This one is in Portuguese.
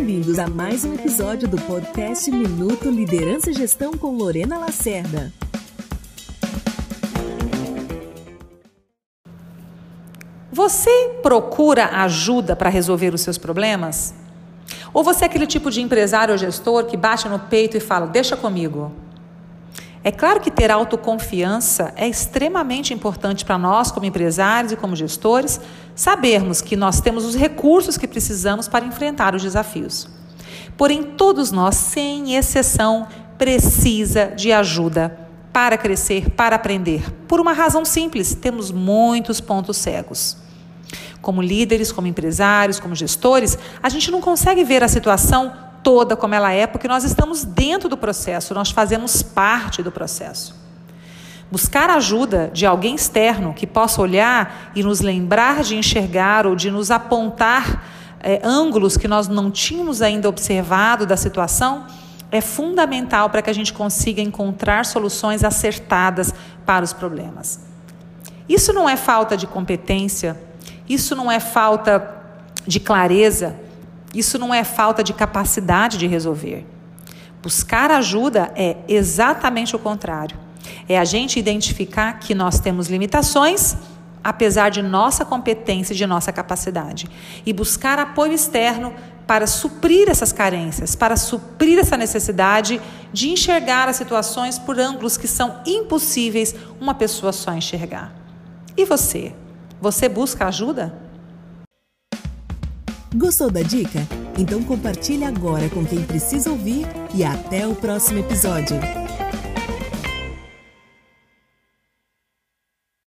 bem-vindos a mais um episódio do podcast Minuto Liderança e Gestão com Lorena Lacerda. Você procura ajuda para resolver os seus problemas? Ou você é aquele tipo de empresário ou gestor que bate no peito e fala: Deixa comigo? É claro que ter autoconfiança é extremamente importante para nós, como empresários e como gestores, sabermos que nós temos os recursos que precisamos para enfrentar os desafios. Porém, todos nós, sem exceção, precisa de ajuda para crescer, para aprender. Por uma razão simples: temos muitos pontos cegos. Como líderes, como empresários, como gestores, a gente não consegue ver a situação toda como ela é, porque nós estamos dentro do processo, nós fazemos parte do processo. Buscar ajuda de alguém externo que possa olhar e nos lembrar de enxergar ou de nos apontar é, ângulos que nós não tínhamos ainda observado da situação é fundamental para que a gente consiga encontrar soluções acertadas para os problemas. Isso não é falta de competência, isso não é falta de clareza, isso não é falta de capacidade de resolver. Buscar ajuda é exatamente o contrário. É a gente identificar que nós temos limitações, apesar de nossa competência e de nossa capacidade, e buscar apoio externo para suprir essas carências, para suprir essa necessidade de enxergar as situações por ângulos que são impossíveis uma pessoa só enxergar. E você? Você busca ajuda? Gostou da dica? Então compartilhe agora com quem precisa ouvir e até o próximo episódio.